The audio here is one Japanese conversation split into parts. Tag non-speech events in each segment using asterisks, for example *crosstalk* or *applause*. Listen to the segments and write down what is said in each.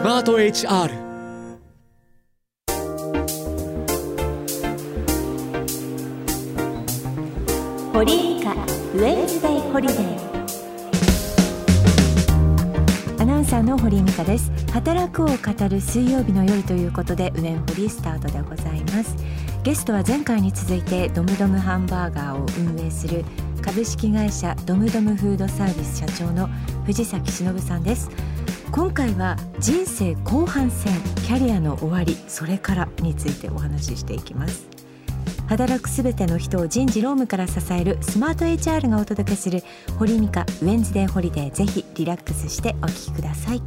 スマート HR 堀井美香ウェンズデイホリデー。アナウンサーの堀井美香です。働くを語る水曜日の夜ということでウェンホリスタートでございます。ゲストは前回に続いてドムドムハンバーガーを運営する株式会社ドムドムフードサービス社長の藤崎忍さんです。今回は人生後半戦キャリアの終わりそれからについてお話ししていきます。働くすべての人を人事労務から支えるスマート HR がお届けする堀井美香ウェンズデーホリデーぜひリラックスしてお聞きください。ウ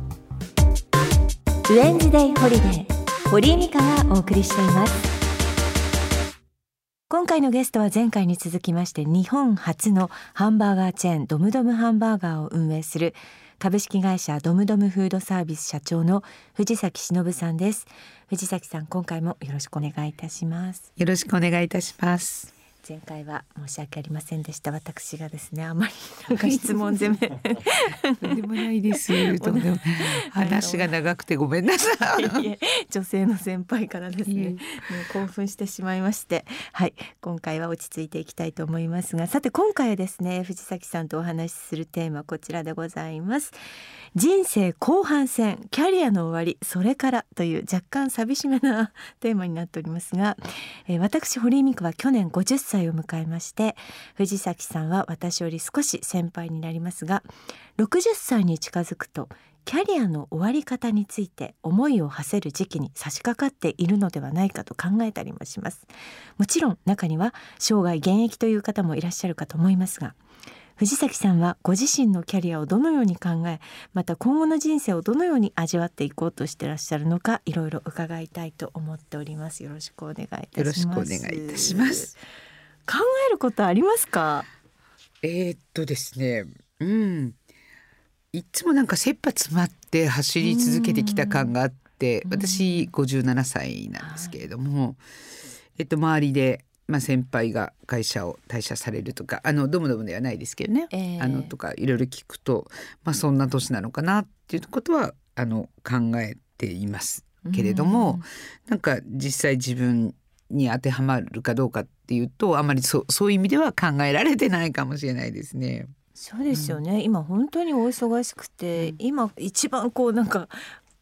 ェンズデーホリデー堀井美香がお送りしています。今回のゲストは前回に続きまして日本初のハンバーガーチェーンドムドムハンバーガーを運営する株式会社ドムドムフードサービス社長の藤崎忍さんです。藤崎さん今回もよろしくお願いいたします。よろしくお願いいたします。前回は申し訳ありませんでした。私がですねあまりなんか質問攻め。でもないですとんでも。*laughs* 話が長くてごめんなさい。女性の先輩からですねもう興奮してしまいまして。はい。今回は落ち着いていきたいと思いますが。さて今回はですね藤崎さんとお話しするテーマこちらでございます。人生後半戦キャリアの終わりそれからという若干寂しめなテーマになっておりますが、えー、私堀井美香は去年50歳を迎えまして藤崎さんは私より少し先輩になりますが60歳に近づくとキャリアの終わり方について思いを馳せる時期に差し掛かっているのではないかと考えたりもします。もちろん中には生涯現役という方もいらっしゃるかと思いますが藤崎さんはご自身のキャリアをどのように考えまた今後の人生をどのように味わっていこうとしてらっしゃるのかいろいろ伺いたいと思っております。よろしくお願いいたします。よろしくお願いいたします。考えることありますか？えー、っとですね。うん。いつもなんか切羽詰まって走り続けてきた感があって私57歳なんですけれども、えっと周りでまあ、先輩が会社を退社されるとかあのドムドムではないですけどね、えー、あのとかいろいろ聞くと、まあ、そんな年なのかなっていうことはあの考えていますけれども、うん、なんか実際自分に当てはまるかどうかっていうとあまりそそういう意味では考えられてないかもしれないですね。そうですよね、うん、今本当にお忙しくて、うん、今一番こうなんか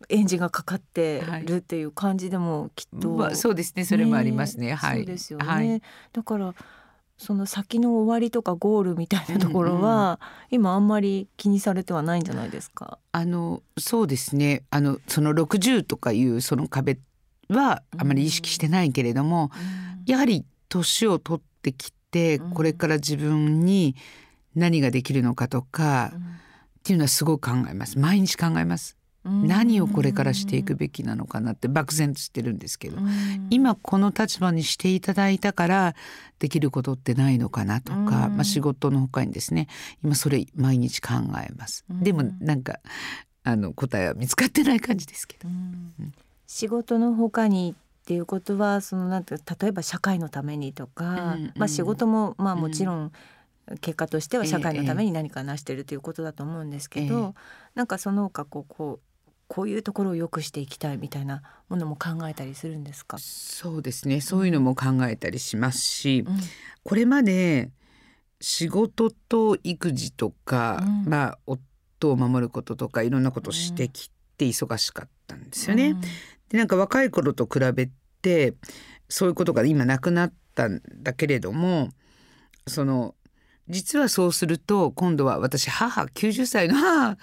エンジンがかかってるっていう感じでもきっと、はい、そうですね。それもありますね、ね、はい。そうですよね、はい、だからその先の終わりとかゴールみたいなところは、うんうん、今あん。まり気にされてはないんじゃないですかあのそうですねあのその60とかいうその壁はあまり意識してないけれども、うん、やはり年を取ってきてこれから自分に何ができるのかとか、っていうのはすごく考えます。毎日考えます。何をこれからしていくべきなのかなって漠然としてるんですけど。今この立場にしていただいたからできることってないのかなとか、まあ、仕事のほかにですね今それ毎日考えます。でもなんかあの答えは見つかってない感じですけど。仕事のほかにっていうことはそのなんて例えば社会のためにとか、うんうん、まあ、仕事もまあもちろん、結果としては社会のために何か成してるということだと思うんですけど、ええ、なんかその他こうこうこういうところを良くしていきたいみたいなものも考えたりするんですか？そうですね。そういうのも考えたりしますし、うん、これまで仕事と育児とか、うん、まあ夫を守ることとかいろんなことをしてきて忙しかったんですよね。うん、でなんか若い頃と比べてそういうことが今なくなったんだけれどもその実はそうすると今度は私母90歳の母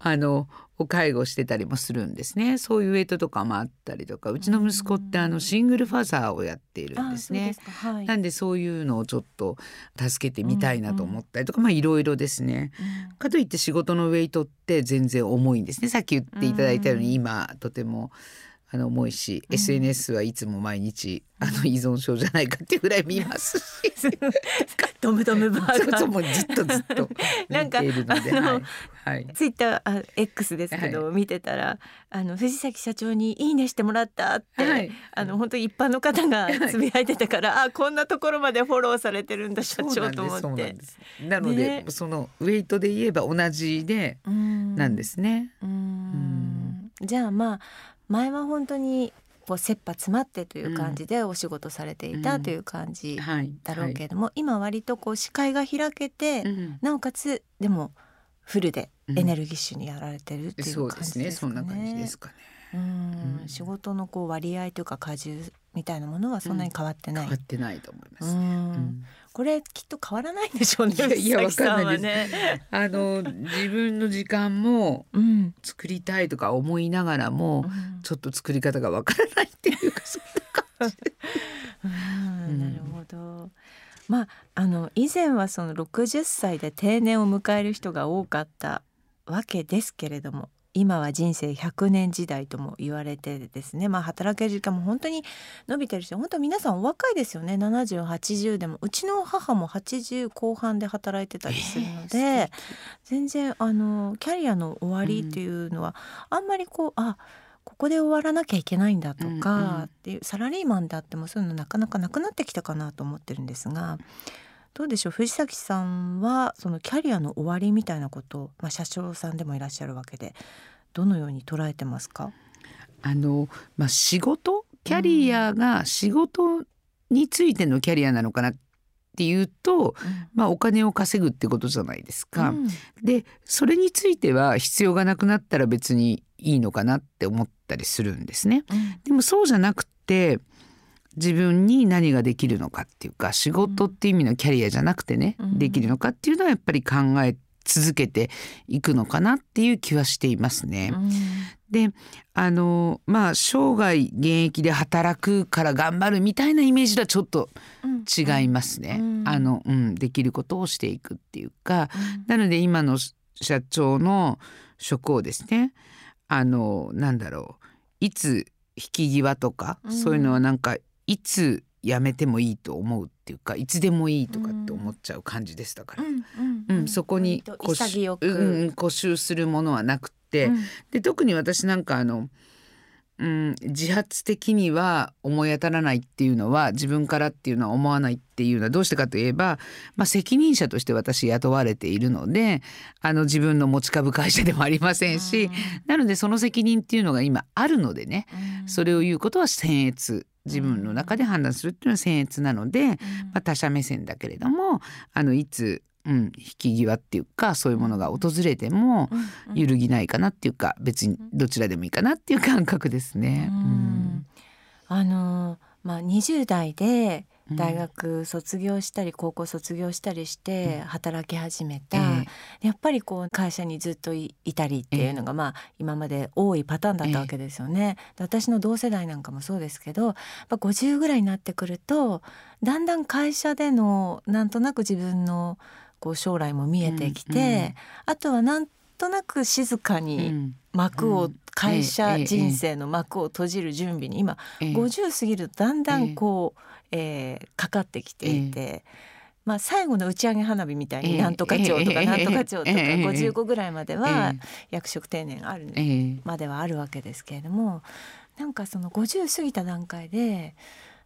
あのを介護してたりもするんですね。そういうウェイトとかもあったりとかうちの息子ってあのシングルファザーをやっているんですね。すはい、なんでそういうのをちょっと助けてみたいなと思ったりとか、うんうん、まあいろいろですね、うん、かといって仕事のウェイトって全然重いんですね。さっき言っていただいたように今とてもあの重いし、うん、SNS はいつも毎日あの依存症じゃないかっていうぐらい見ますし。*laughs* ドムドムバーガー。もうずっとずっと *laughs* 見ているのではいはい、ツイッター X ですけど、はい、見てたらあの藤崎社長にいいねしてもらったって、はい、あの本当一般の方がつぶやいてたから、はい、あこんなところまでフォローされてるんだ社長と思って。なので、ね、そのウェイトで言えば同じでなんですね。うん。じゃあまあ前は本当にこう切羽詰まってという感じでお仕事されていたという感じだろうけれども、今割とこう視界が開けて、なおかつでもフルでエネルギッシュにやられてるっていう感じですかね。そんな感じですかね。うん。仕事のこう割合というか荷重みたいなものはそんなに変わってない。変わってないと思います、ね、これきっと変わらないんでしょうね。いやわかんないです。ね、*laughs* あの自分の時間も作りたいとか思いながらも、うん、ちょっと作り方がわからないっていうかそんな感じ。*laughs* なるほど。まああの以前はその60歳で定年を迎える人が多かったわけですけれども今は人生100年時代とも言われてですね、まあ、働ける時間も本当に伸びてるし本当皆さんお若いですよね。7080でもうちの母も80後半で働いてたりするので、えー、全然あのキャリアの終わりっていうのは、うん、あんまりこうあここで終わらなきゃいけないんだとかっていう、うんうん、サラリーマンであってもそういうのなかなかなくなってきたかなと思ってるんですが。どうでしょう？藤崎さんはそのキャリアの終わりみたいなことを、まあ、社長さんでもいらっしゃるわけでどのように捉えてますか？あの、まあ、仕事キャリアが仕事についてのキャリアなのかなっていうと、うん、まあ、お金を稼ぐってことじゃないですか。うん、でそれについては必要がなくなったら別にいいのかなって思ったりするんですね。うん、でもそうじゃなくて自分に何ができるのかっていうか仕事っていう意味のキャリアじゃなくてね、うん、できるのかっていうのはやっぱり考え続けていくのかなっていう気はしていますね。うん、であのまあ生涯現役で働くから頑張るみたいなイメージとはちょっと違いますね。うん、あのうん、できることをしていくっていうか、なので今の社長の職をですねあのなんだろういつ引き際とか、そういうのはなんかいつやめてもいいと思うっていうかいつでもいいとかって思っちゃう感じでしたから、うんそこに固執,、うん、固執するものはなくて、うん、で特に私なんかあの、うん、自発的には思い当たらないっていうのは自分からっていうのは思わないっていうのはどうしてかといえば、まあ、責任者として私雇われているのであの自分の持ち株会社でもありませんし、うん、なのでその責任っていうのが今あるのでね、それを言うことは僭越自分の中で判断するっていうのは僭越なので、まあ、他者目線だけれどもあのいつうん、引き際っていうかそういうものが訪れても揺るぎないかなっていうか別にどちらでもいいかなっていう感覚ですね。うん、あのまあ20代で大学卒業したり高校卒業したりして働き始めた、うんやっぱりこう会社にずっといたりっていうのがまあ今まで多いパターンだったわけですよね。私の同世代なんかもそうですけど50ぐらいになってくるとだんだん会社でのなんとなく自分のこう将来も見えてきて、うんうん、あとはなんとなく静かに幕を、会社人生の幕を閉じる準備に今、50過ぎるとだんだんこう、えー、かかってきていて。まあ、最後の打ち上げ花火みたいになんとか町とかなんとか町とか55ぐらいまでは役職定年あるまではあるわけですけれどもなんかその50過ぎた段階で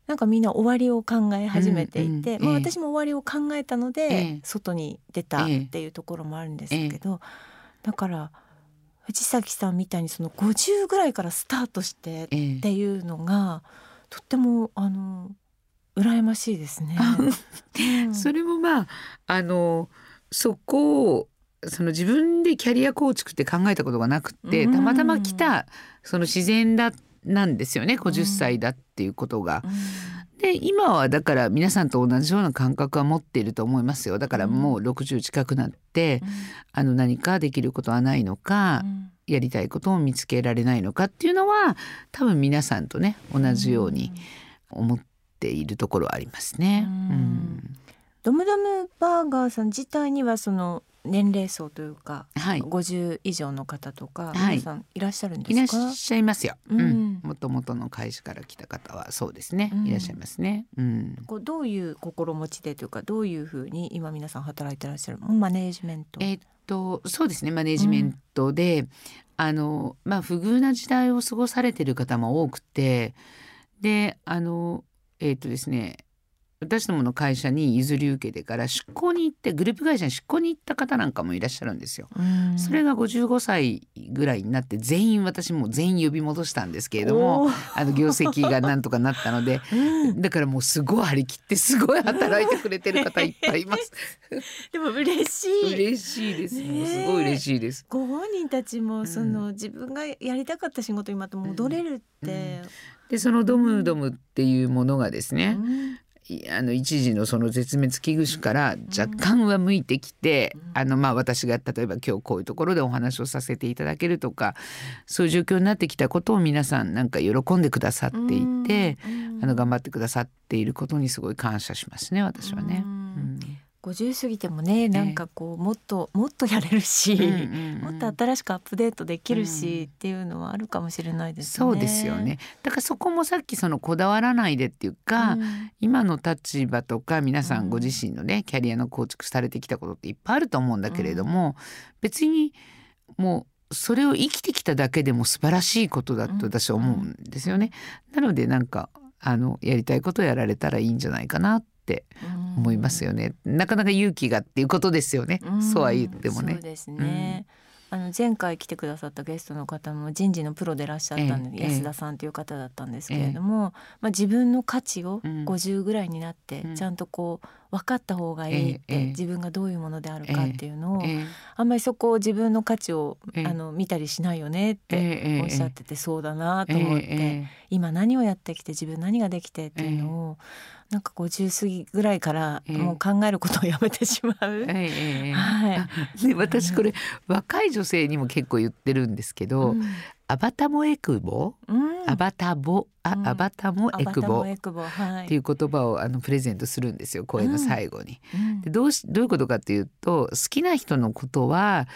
なんかみんな終わりを考え始めていて、まあ、私も終わりを考えたので外に出たっていうところもあるんですけどだから藤崎さんみたいにその50ぐらいからスタートしてっていうのがとってもあの羨ましいですね。それもまああのそこをその自分でキャリア構築って考えたことがなくて、たまたま来たその自然だなんですよね50歳だっていうことが。で今はだから皆さんと同じような感覚は持っていると思いますよ。だからもう60近くなって、うん、あの何かできることはないのか、うん、やりたいことを見つけられないのかっていうのは多分皆さんとね同じように思っているところはありますね。うん、ドムドムバーガーさん自体にはその年齢層というか、はい、50以上の方とか、皆さんいらっしゃるんですか？いらっしゃいますよ。もともとの会社から来た方はそうですね。うん、いらっしゃいますね。うん、こうどういう心持ちでというかどういうふうに今皆さん働いてらっしゃるマネージメント？えー、っとそうですねマネージメントで、うん、あのまあ不遇な時代を過ごされてる方も多くてであのえー、っとですね私どもの会社に譲り受けてから出向に行ってグループ会社に出向に行った方なんかもいらっしゃるんですよ。それが55歳ぐらいになって全員私も全員呼び戻したんですけれどもあの業績がなんとかなったので、だからもうすごい張り切ってすごい働いてくれてる方いっぱいいます。*laughs* でも嬉しい。嬉しいです。もうすごい嬉しいです。ご本人たちもその、自分がやりたかった仕事にまた戻れるって。でそのドムドムっていうものがですね、あの一時のその絶滅危惧種から若干は向いてきて、あのまあ私が例えば今日こういうところでお話をさせていただけるとかそういう状況になってきたことを皆さんなんか喜んでくださっていて、あの頑張ってくださっていることにすごい感謝しますね私はね。うん50過ぎてもねなんかこうもっともっとやれるし、もっと新しくアップデートできるし、っていうのはあるかもしれないですね。そうですよね。だからそこもさっきそのこだわらないでっていうか、今の立場とか皆さんご自身のね、キャリアの構築されてきたことっていっぱいあると思うんだけれども、別にもうそれを生きてきただけでも素晴らしいことだと私は思うんですよね。なのでなんかあのやりたいことをやられたらいいんじゃないかなって思いますよね。なかなか勇気がっていうことですよね。そうは言ってもね。そうですね。あの前回来てくださったゲストの方も人事のプロでいらっしゃったんで、ええ、安田さんという方だったんですけれども、え、まあ、自分の価値を50ぐらいになってちゃんとこう分かった方がいいって、自分がどういうものであるかっていうのを、あんまりそこを自分の価値を、あの見たりしないよねっておっしゃってて、そうだなと思って、今何をやってきて自分何ができてっていうのを、なんか50過ぎぐらいからもう考えることをやめてしまう。はい、で私これ、若い女性にも結構言ってるんですけど、うん、アバタモエクボ、うん、アバタボ？あ、うん、アバタモエクボ？っていう言葉をあのプレゼントするんですよ声の最後に。でどうしどういうことかっていうと好きな人のことは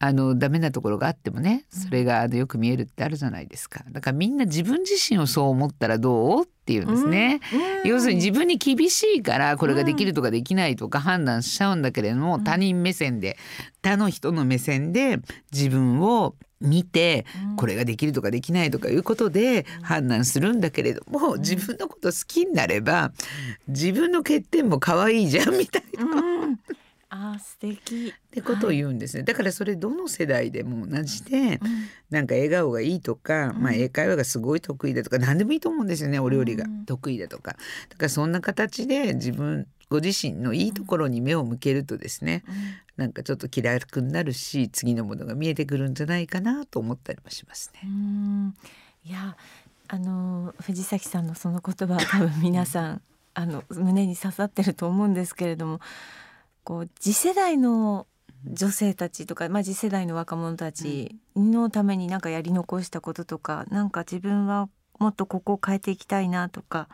あのダメなところがあってもねそれがあのよく見えるってあるじゃないですか。だからみんな自分自身をそう思ったらどうっていうんですね、うん、要するに自分に厳しいからこれができるとかできないとか判断しちゃうんだけれども、他人目線で他の人の目線で自分を見てこれができるとかできないとかいうことで判断するんだけれども自分のこと好きになれば自分の欠点も可愛いじゃんみたいな。うんあ素敵。ってことを言うんですね、はい、だからそれどの世代でも同じで、うん、なんか笑顔がいいとか、うん、まあ、英会話がすごい得意だとか何でもいいと思うんですよねお料理が。得意だとか、だからそんな形で自分ご自身のいいところに目を向けるとですね、うん、なんかちょっと気楽になるし次のものが見えてくるんじゃないかなと思ったりもしますね。いやあの藤崎さんのその言葉は多分皆さんあの胸に刺さってると思うんですけれどもこう次世代の女性たちとか、まあ、次世代の若者たちのために何かやり残したこととかなんか自分はもっとここを変えていきたいなとか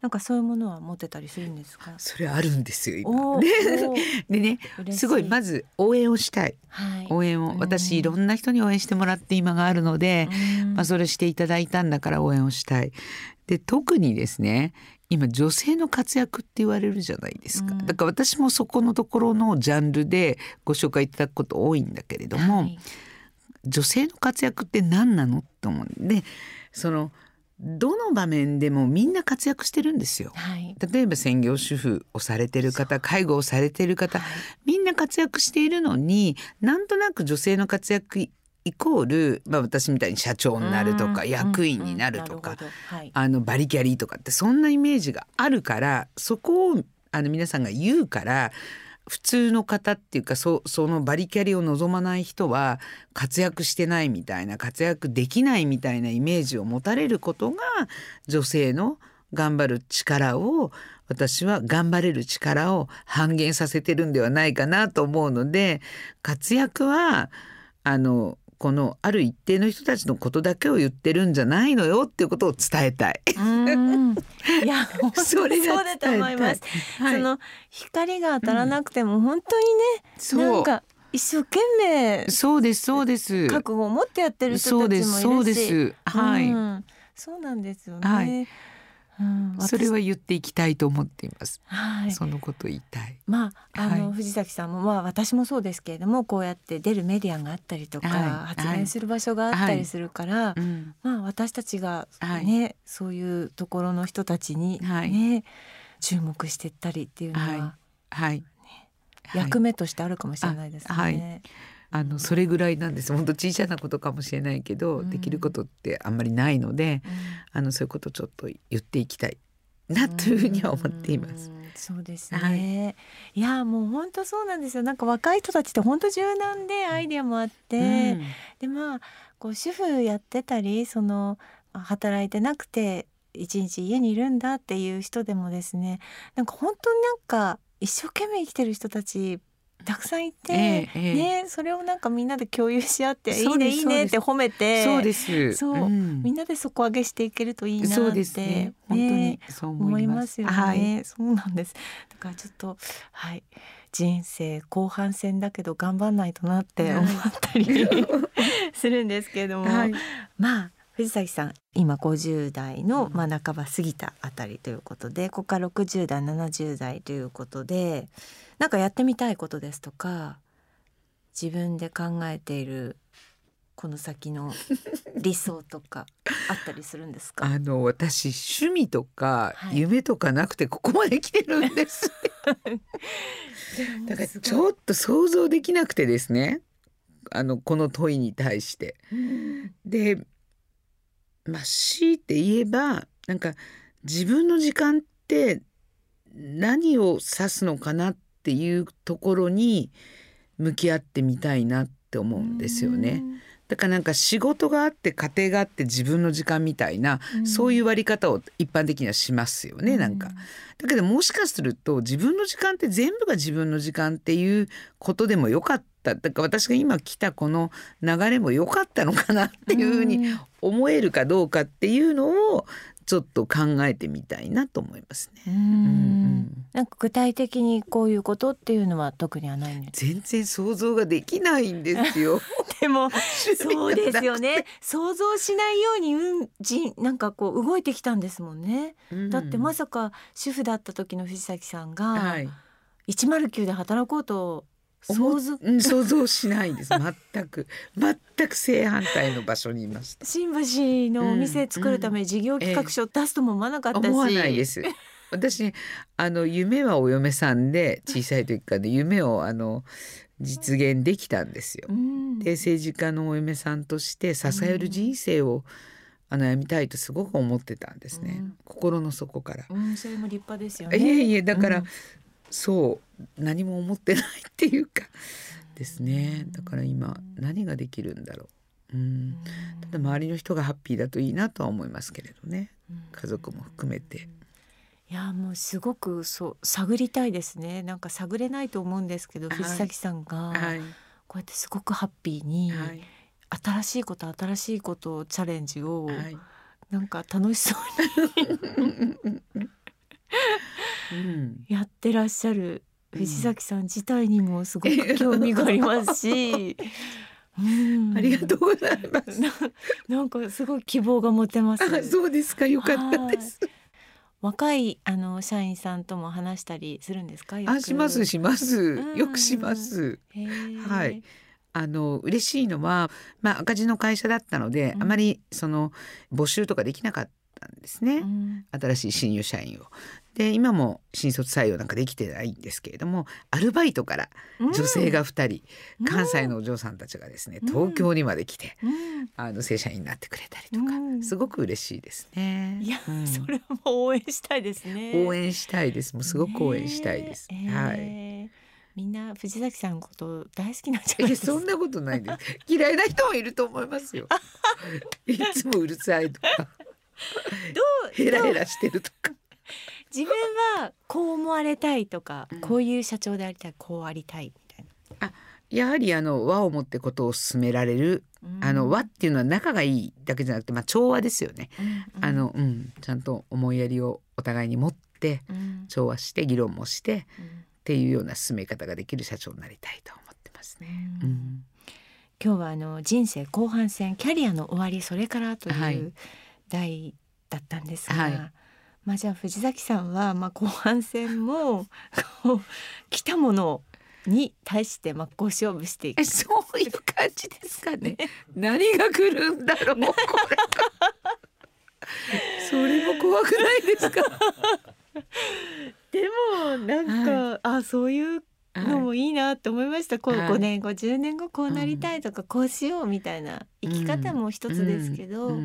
なんかそういうものは持ってたりするんですか？それあるんですよ今。*laughs* でね、すごいまず応援をしたい。はい、応援を私いろんな人に応援してもらって今があるので、まあそれしていただいたんだから応援をしたい。で特にですね、今女性の活躍って言われるじゃないですか、うん、だから私もそこのところのジャンルでご紹介いただくこと多いんだけれども、はい、女性の活躍って何なのって思うんでそのどの場面でもみんな活躍してるんですよ、はい、例えば専業主婦をされてる方介護をされてる方、はい、みんな活躍しているのになんとなく女性の活躍イコール、まあ、私みたいに社長になるとか役員になるとか、あのバリキャリーとかってそんなイメージがあるからそこをあの皆さんが言うから普通の方っていうかそそのバリキャリを望まない人は活躍してないみたいな活躍できないみたいなイメージを持たれることが女性の頑張る力を私は頑張れる力を半減させてるんではないかなと思うので活躍はあのこのある一定の人たちのことだけを言ってるんじゃないのよっていうことを伝えたい。いや *laughs* それそうだと思います。はい、その光が当たらなくても本当にね、うん、なんか一生懸命そうですそうです。覚悟を持ってやってる人たちもいるし。そうです。はい、うん、そうなんですよね。はいうん、それは言っていきたいと思っています。はい、そのこと言いたい。まあ、あの、はい、藤崎さんも、まあ、私もそうですけれども、こうやって出るメディアがあったりとか、はい、発言する場所があったりするから。まあ、私たちがね、そういうところの人たちにね。注目してったりっていうのは、はいはい、役目としてあるかもしれないですね。あはいあのそれぐらいなんです本当小さなことかもしれないけど、うんできることってあんまりないのであのそういうことちょっと言っていきたいなというふうには思っています。うん。そうですね。、はいやもう本当そうなんですよ。なんか若い人たちって本当柔軟でアイデアもあって、うんでまあこう主婦やってたりそのあ働いてなくて一日家にいるんだっていう人でもですねなんか本当になんか一生懸命生きてる人たちたくさんいて、ええええねそれをなんかみんなで共有し合っていいうねいいねって褒めてそうです。そううんみんなで底上げしていけるといいなってそうですね。本当にそう思思いま。すよね、はい。そうなんですだからちょっとはい人生後半戦だけど頑張んないとなって思ったり、*laughs* するんですけれども、はい。まあ藤崎さん今50代の、まあ、半ば過ぎたあたりということでここから60代70代ということでなんかやってみたいことですとか自分で考えているこの先の *laughs* 理想とかあったりするんですか？あの私趣味とかはい夢とかなくてここまで来てるんです。*laughs* だからちょっと想像できなくてですね。あのこの問いに対して。で、まあ強いて言えばなんか自分の時間って何を指すのかなっていうところに向き合ってみたいなって思うんですよね。だからなんか仕事があって家庭があって自分の時間みたいな、うんそういう割り方を一般的にはしますよね、なんか。だけどもしかすると自分の時間って全部が自分の時間っていうことでもよかっただから私が今来たこの流れも良かったのかなっていうふうに思えるかどうかっていうのをちょっと考えてみたいなと思いますね。うんうんなんか具体的にこういうことっていうのは特にはないんです。全然想像ができないんですよ。*laughs* でもそうですよね。想像しないようにうんじなんかこう動いてきたんですもんね。うんだってまさか主婦だった時の藤崎さんがはい、109で働こうと想像？うん想像しないです全く全く正反対の場所にいました。新橋のお店作るため事業企画書出すとも思わなかったし、思わないです。私あの夢はお嫁さんで小さい時からで夢をあの実現できたんですよう。んで政治家のお嫁さんとして支える人生を、あのやみたいとすごく思ってたんですね、うん心の底から。うん、それも立派ですよね。いえいえだから、うんそう何も思ってないっていうかですね。だから今何ができるんだろう。うん、ただ周りの人がハッピーだといいなとは思いますけれどね。家族も含めて。いやもうすごくそう探りたいですね。なんか探れないと思うんですけど、はい。藤崎さんがはい。こうやってすごくハッピーに、はい。新しいこと新しいことをチャレンジを、はい。なんか楽しそううんに *laughs* やってらっしゃる藤崎さん自体にもすごく *laughs* 興味がありますし、*laughs* うんありがとうございます。ななんかすごい希望が持てます。あ、そうですか。よかったです。若いあの社員さんとも話したりするんですか？あ、しますしますうん。よくします。はい。あの嬉しいのは、まあ赤字の会社だったので、うんあまりその募集とかできなかったんですね。うん新しい新入社員を。で今も新卒採用なんかできてないんですけれどもアルバイトから女性が2人、うん関西のお嬢さんたちがですねうん東京にまで来て、うんあの正社員になってくれたりとか、うんすごく嬉しいですね。いや、うんそれはもう応援したいですね。応援したいです。もうすごく応援したいです。ねえはい。えみんな藤崎さんのこと大好きなんじゃいないそんなことないです。嫌いな人もいると思いますよ。*laughs* いつもうるさいとか、どう *laughs* ヘラヘラしてるとか。自分はこう思われたいとか、うんこういう社長でありたいこうありたいみたいやはりあの和を持ってことを進められる、な。あの和っていうのは仲がいいだけじゃなくて、まあ調和ですよね。うんあのうんちゃんと思いやりをお互いに持ってうん調和して議論もしてっうんていうような進め方ができる社長になりたいと思ってますね。ううんん。今日はあの人生後半戦キャリアの終わりそれからとはいいう題だったんですが、はいまあじゃあ藤崎さんはまあ後半戦もこう来たものに対して真っ向勝負していくえ。そういう感じですかね。何が来るんだろうこれ。それも怖くないですか？*laughs* なんか、はい、あそういうのもいいなって思いました、こう5年後10年後こうなりたいとか、こうしようみたいな生き方も一つですけど、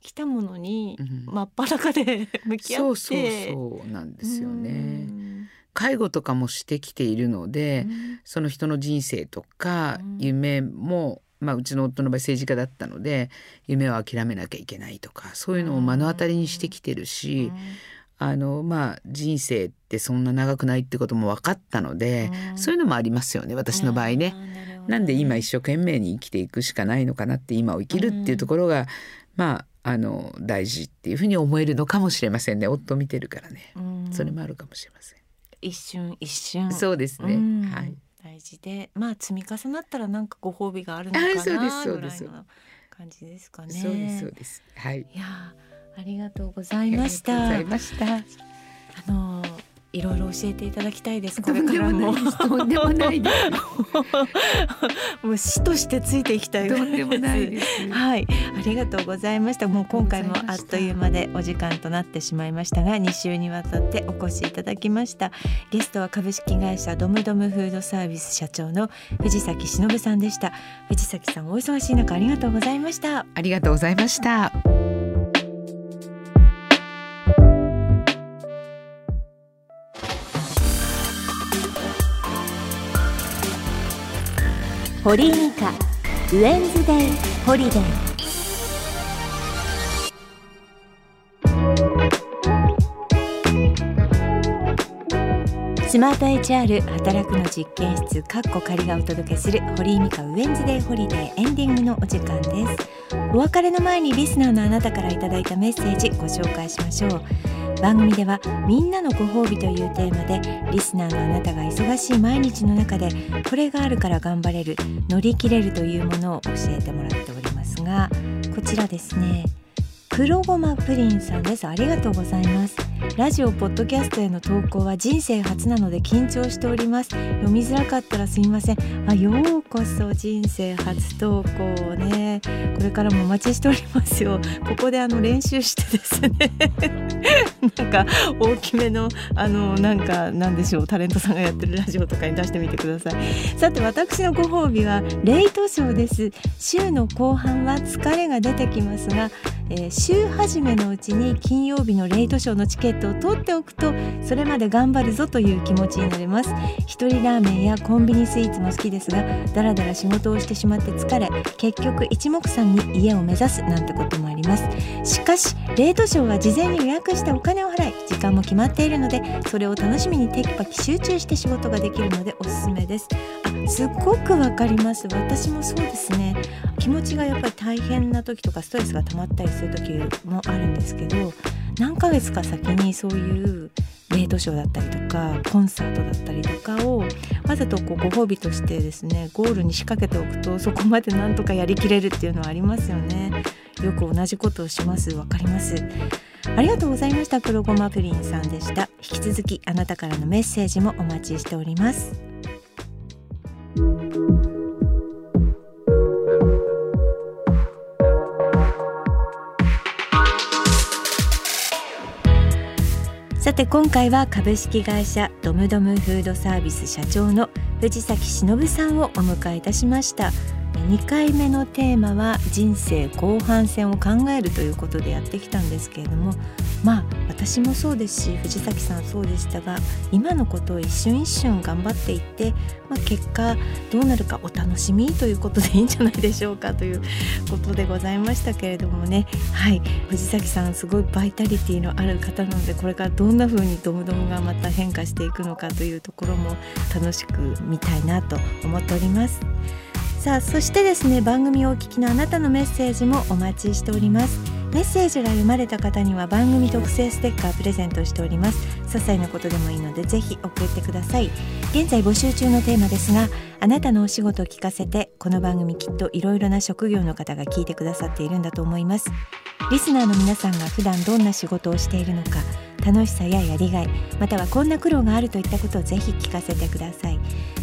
来たものに真っ裸で *laughs* 向き合って、そうそうそうなんですよね。介護とかもしてきているので、その人の人生とか夢も、まあ、うちの夫の場合政治家だったので夢を諦めなきゃいけないとかそういうのを目の当たりにしてきてるし、あのまあ人生ってそんな長くないってことも分かったので、うん、そういうのもありますよね私の場合ね。なんで今一生懸命に生きていくしかないのかなって今を生きるっていうところが、うん、まああの大事っていうふうに思えるのかもしれませんね。夫見てるからね、うん、それもあるかもしれません。一瞬一瞬。そうですね、はい。大事で。まあ積み重なったらなんかご褒美があるのかなぐらいの感じですかね。そうですそうです。はい。いやありがとうございました。ありがとうございろいろ教えていただきたいです。これからも。とんでもないです。*laughs* もう死としてついていきたいとんでもないです。はい、ありがとうございました。もう今回もあっという間でお時間となってしまいましたが、2週にわたってお越しいただきました。ゲストは株式会社ドムドムフードサービス社長の藤崎忍さんでした。藤崎さんお忙しい中ありがとうございました。ありがとうございました。堀井美香ウェンズデイホリデースマート HR 働くの実験室カッコ仮がお届けする堀井美香ウェンズデイホリデーエンディングのお時間です。お別れの前にリスナーのあなたからいただいたメッセージご紹介しましょう。番組ではみんなのご褒美というテーマでリスナーのあなたが忙しい毎日の中でこれがあるから頑張れる乗り切れるというものを教えてもらっておりますがこちらですね。黒ごまプリンさんです。ありがとうございます。ラジオポッドキャストへの投稿は人生初なので緊張しております。読みづらかったらすいません。あようこそ人生初投稿ね。これからもお待ちしておりますよ。ここであの練習してですね。*laughs* なんか大きめのあのなんかなんでしょう。タレントさんがやってるラジオとかに出してみてください。さて私のご褒美はレイトショーです。週の後半は疲れが出てきますがえー、週始めのうちに金曜日のレイトショーのチケットを取っておくとそれまで頑張るぞという気持ちになれます。一人ラーメンやコンビニスイーツも好きですがだらだら仕事をしてしまって疲れ結局一目散に家を目指すなんてこともあります。しかしレイトショーは事前に予約してお金を払い時間も決まっているのでそれを楽しみにテキパキ集中して仕事ができるのでおすすめです。あすっごくわかります。私もそうですね。気持ちがやっぱり大変な時とかストレスが溜まったりする時もあるんですけど何ヶ月か先にそういうレートショーだったりとかコンサートだったりとかをわざとこうご褒美としてですねゴールに仕掛けておくとそこまでなんとかやりきれるっていうのはありますよね。よく同じことをします。わかります。ありがとうございました。黒ごまプリンさんでした。引き続きあなたからのメッセージもお待ちしております。て今回は株式会社ドムドムフードサービス社長の藤崎忍さんをお迎えいたしました。2回目のテーマは人生後半戦を考えるということでやってきたんですけれどもまあ私もそうですし藤崎さんそうでしたが今のことを一瞬一瞬頑張っていって、まあ、結果どうなるかお楽しみ？ということでいいんじゃないでしょうか？ということでございましたけれどもね。はい。藤崎さんすごいバイタリティのある方なのでこれからどんな風にドムドムがまた変化していくのかというところも楽しく見たいなと思っております。さあそしてですね番組をお聞きのあなたのメッセージもお待ちしております。メッセージが読まれた方には番組特製ステッカープレゼントしております。些細なことでもいいのでぜひ送ってください。現在募集中のテーマですがあなたのお仕事を聞かせてこの番組きっといろいろな職業の方が聞いてくださっているんだと思います。リスナーの皆さんが普段どんな仕事をしているのか楽しさややりがいまたはこんな苦労があるといったことをぜひ聞かせてください。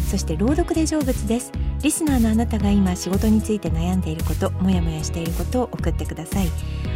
そして朗読で成仏です。リスナーのあなたが今仕事について悩んでいることもやもやしていることを送ってください。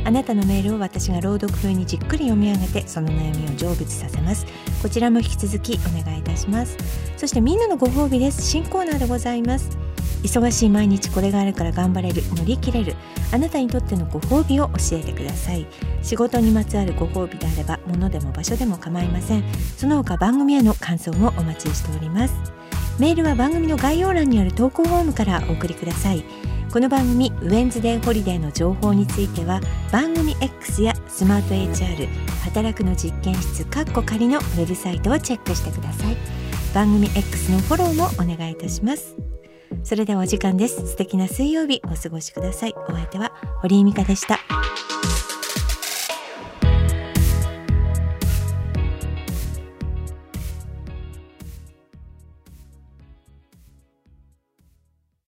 あなたのメールを私が朗読風にじっくり読み上げてその悩みを成仏させます。こちらも引き続きお願いいたします。そしてみんなのご褒美です。新コーナーでございます。忙しい毎日これがあるから頑張れる。乗り切れる。あなたにとってのご褒美を教えてください。仕事にまつわるご褒美であれば物でも場所でも構いません。その他番組への感想もお待ちしております。メールは番組の概要欄にある投稿フォームからお送りください。この番組ウェンズデーホリデーの情報については番組 X やスマート HR 働くの実験室カッコ仮のウェブサイトをチェックしてください。番組 X のフォローもお願いいたします。それではお時間です。素敵な水曜日お過ごしください。お相手は堀井美香でした。